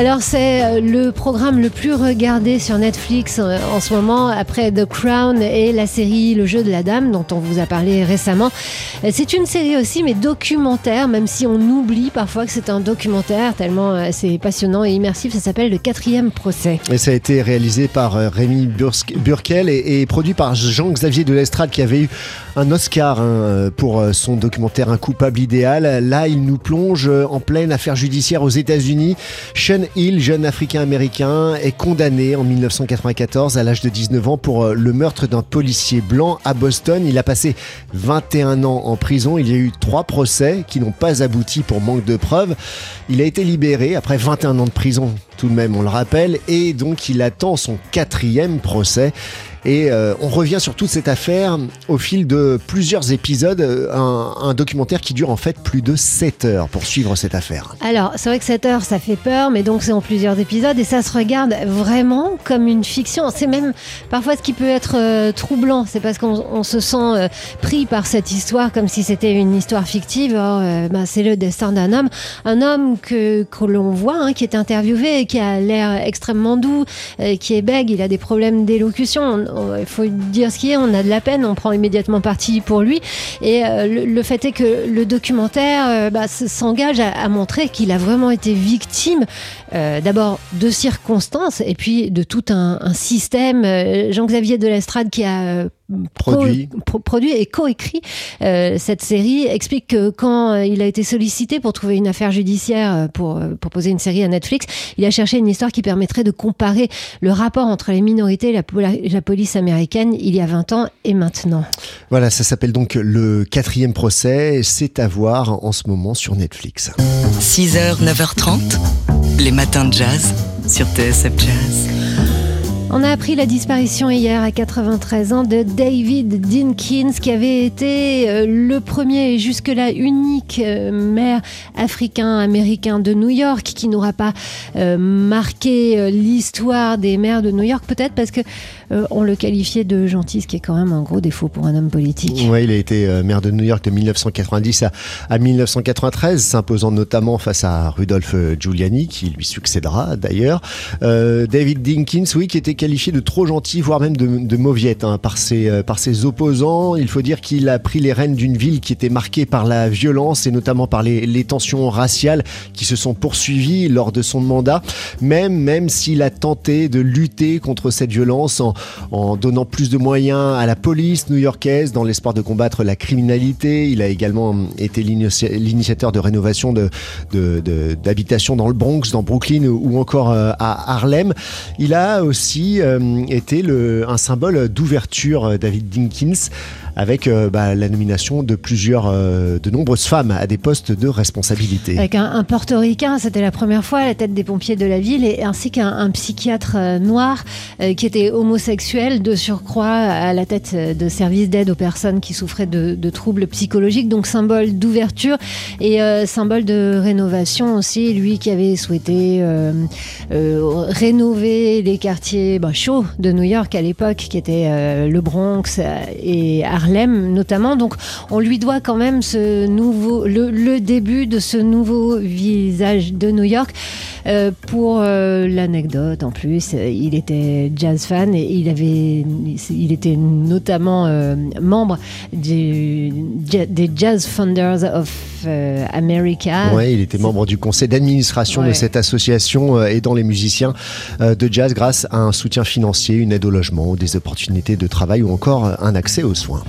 Alors c'est euh, le programme le plus regardé sur Netflix euh, en ce moment après The Crown et la série Le jeu de la dame dont on vous a parlé récemment. Euh, c'est une série aussi mais documentaire même si on oublie parfois que c'est un documentaire tellement c'est passionnant et immersif. Ça s'appelle Le quatrième procès. Et ça a été réalisé par Rémi Burkel et, produit par Jean-Xavier de Lestrade qui avait eu un Oscar hein, pour son documentaire Un coupable idéal. Là il nous plonge en pleine affaire judiciaire aux États-Unis. Hill, jeune africain-américain, est condamné en 1994 à l'âge de 19 ans pour euh, le meurtre d'un policier blanc à Boston. Il a passé 21 ans en prison. Il y a eu trois procès qui n'ont pas abouti pour manque de preuves. Il a été libéré après 21 ans de prison tout de même, on le rappelle, et donc il attend son quatrième procès. Et euh, on revient sur toute cette affaire au fil de plusieurs épisodes, euh, un, documentaire qui dure en fait plus de 7 heures pour suivre cette affaire. Alors, c'est vrai que 7 heures, ça fait peur, mais donc c'est en plusieurs épisodes et ça se regarde vraiment comme une fiction. C'est même parfois ce qui peut être euh, troublant, c'est parce qu'on se sent pris par cette histoire comme si c'était une histoire fictive. Bah, c'est le destin d'un homme, un homme que, que l'on voit, hein, qui est interviewé, qui a l'air extrêmement doux, qui est bègue, il a des problèmes d'élocution il faut dire ce qui est, on a de la peine, on prend immédiatement parti pour lui. Et euh, le, fait est que le documentaire euh, bah, s'engage à, montrer qu'il a vraiment été victime euh, d'abord de circonstances et puis de tout un, un système. Jean-Xavier Delestrade qui a produit, produit et coécrit euh, cette série explique que quand euh, il a été sollicité pour trouver une affaire judiciaire euh, pour proposer une série à Netflix, il a cherché une histoire qui permettrait de comparer le rapport entre les minorités et la, la police américaine il y a 20 ans et maintenant. Voilà, ça s'appelle donc le quatrième procès. C'est à voir en ce moment sur Netflix. 6h, 9h30, les matins de jazz sur TSF Jazz. On a appris la disparition hier à 93 ans de David Dinkins, qui avait été euh, le premier et jusque-là unique euh, maire africain-américain de New York, qui n'aura pas euh, marqué l'histoire des maires de New York, peut-être parce que on le qualifiait de gentil, ce qui est quand même un gros défaut pour un homme politique. Oui, il a été maire de New York de 1990 à, 1993, s'imposant notamment face à Rudolph Giuliani, qui lui succédera d'ailleurs. David Dinkins, oui, qui était qualifié de trop gentil, voire même de, mauviette hein, par, ses, euh, par ses opposants. Il faut dire qu'il a pris les rênes d'une ville qui était marquée par la violence et notamment par les, tensions raciales qui se sont poursuivies lors de son mandat, même, même s'il a tenté de lutter contre cette violence en, en donnant plus de moyens à la police new-yorkaise dans l'espoir de combattre la criminalité. Il a également été l'initiateur de rénovation d'habitations dans le Bronx, dans Brooklyn ou encore euh, à Harlem. Il a aussi euh, était un symbole d'ouverture, euh, David Dinkins, avec euh, bah, la nomination de plusieurs, de nombreuses femmes à des postes de responsabilité. Avec un, portoricain, c'était la première fois à la tête des pompiers de la ville, et ainsi qu'un psychiatre noir qui était homosexuel, de surcroît à la tête de services d'aide aux personnes qui souffraient de, troubles psychologiques, donc symbole d'ouverture et symbole de rénovation aussi, lui qui avait souhaité rénover les quartiers bah, chaud de New York à l'époque, qui était euh, le Bronx euh, et Harlem notamment. Donc on lui doit quand même ce nouveau, le, début de ce nouveau visage de New York. Euh, pour l'anecdote, en plus, il était jazz fan et il avait, il était notamment membre des Jazz Founders of America. Oui, il était membre du conseil d'administration de cette association aidant les musiciens de jazz grâce à un soutien financier, une aide au logement, des opportunités de travail ou encore un accès aux soins.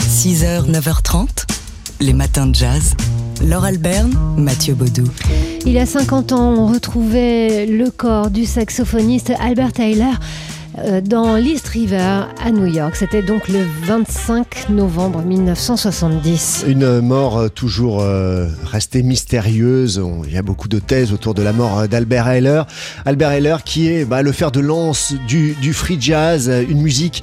6h, 9h30, les matins de jazz. Laure Alberne, Mathieu Baudou. Il y a 50 ans, on retrouvait le corps du saxophoniste Albert Taylor euh, dans l'East River à New York. C'était donc le 25 novembre 1970. Une mort euh, toujours euh, restée mystérieuse. Il y a beaucoup de thèses autour de la mort d'Albert Heller. Albert Heller qui est bah, le fer de lance du free jazz, une musique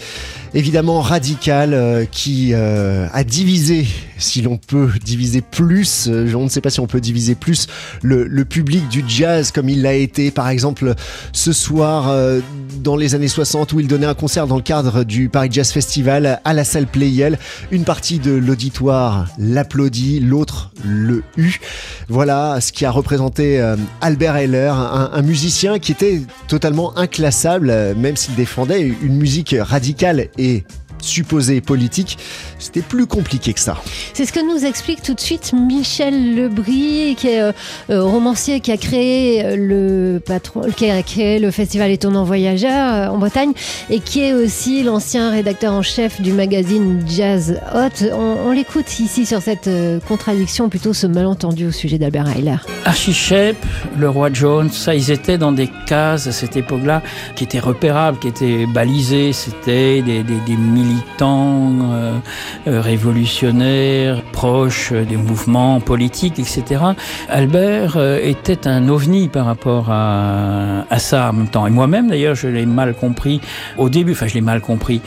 évidemment radicale qui a divisé si l'on peut diviser plus, euh, on ne sait pas si on peut diviser plus le, public du jazz comme il l'a été par exemple ce soir euh, dans les années 60 où il donnait un concert dans le cadre du Paris Jazz Festival à la salle Playel. Une partie de l'auditoire l'applaudit, l'autre le eut. Voilà ce qui a représenté euh, Albert Heller, un, un musicien qui était totalement inclassable, euh, même s'il défendait une musique radicale et E supposée politique, c'était plus compliqué que ça. C'est ce que nous explique tout de suite Michel Lebris, qui est euh, euh, romancier qui a créé euh, le patron, qui a créé le festival Étonnant Voyageur euh, en Bretagne et qui est aussi l'ancien rédacteur en chef du magazine Jazz Hot. On, on l'écoute ici sur cette euh, contradiction, plutôt ce malentendu au sujet d'Albert Heiler. Archie Shepp, le roi Jones, ça, ils étaient dans des cases à cette époque-là qui étaient repérables, qui étaient balisées. C'était des, des, des militants euh, euh, révolutionnaires, proches euh, des mouvements politiques, etc. Albert euh, était un ovni par rapport à ça en même temps. Et moi-même, d'ailleurs, je l'ai mal compris au début. Enfin, je l'ai mal compris.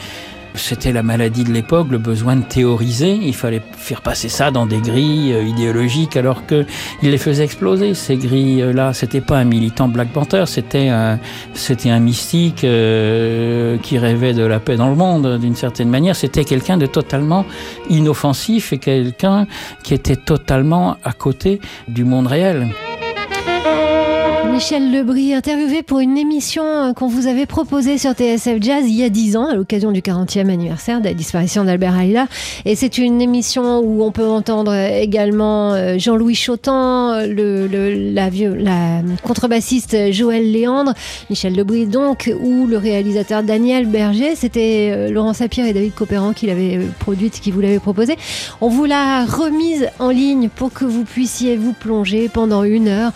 C'était la maladie de l'époque, le besoin de théoriser. Il fallait faire passer ça dans des grilles euh, idéologiques, alors que il les faisait exploser ces grilles-là. C'était pas un militant Black Panther, c'était un, mystique euh, qui rêvait de la paix dans le monde, d'une certaine manière. C'était quelqu'un de totalement inoffensif et quelqu'un qui était totalement à côté du monde réel. Michel Lebris, interviewé pour une émission euh, qu'on vous avait proposée sur TSF Jazz il y a 10 ans, à l'occasion du 40e anniversaire de la disparition d'Albert Haïla. Et c'est une émission où on peut entendre également euh, Jean-Louis Chotan, euh, le, le- la, la contrebassiste Joël Léandre, Michel Lebris donc, ou le réalisateur Daniel Berger. C'était Laurent Sapir et David Copéran qui l'avaient produite, qui vous l'avaient proposée. On vous l'a remise en ligne pour que vous puissiez vous plonger pendant une heure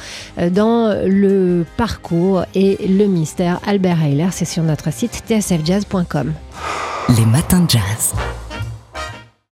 dans le parcours et le mystère Albert Heiler. C'est sur notre site tsfjazz.com. Les matins de jazz.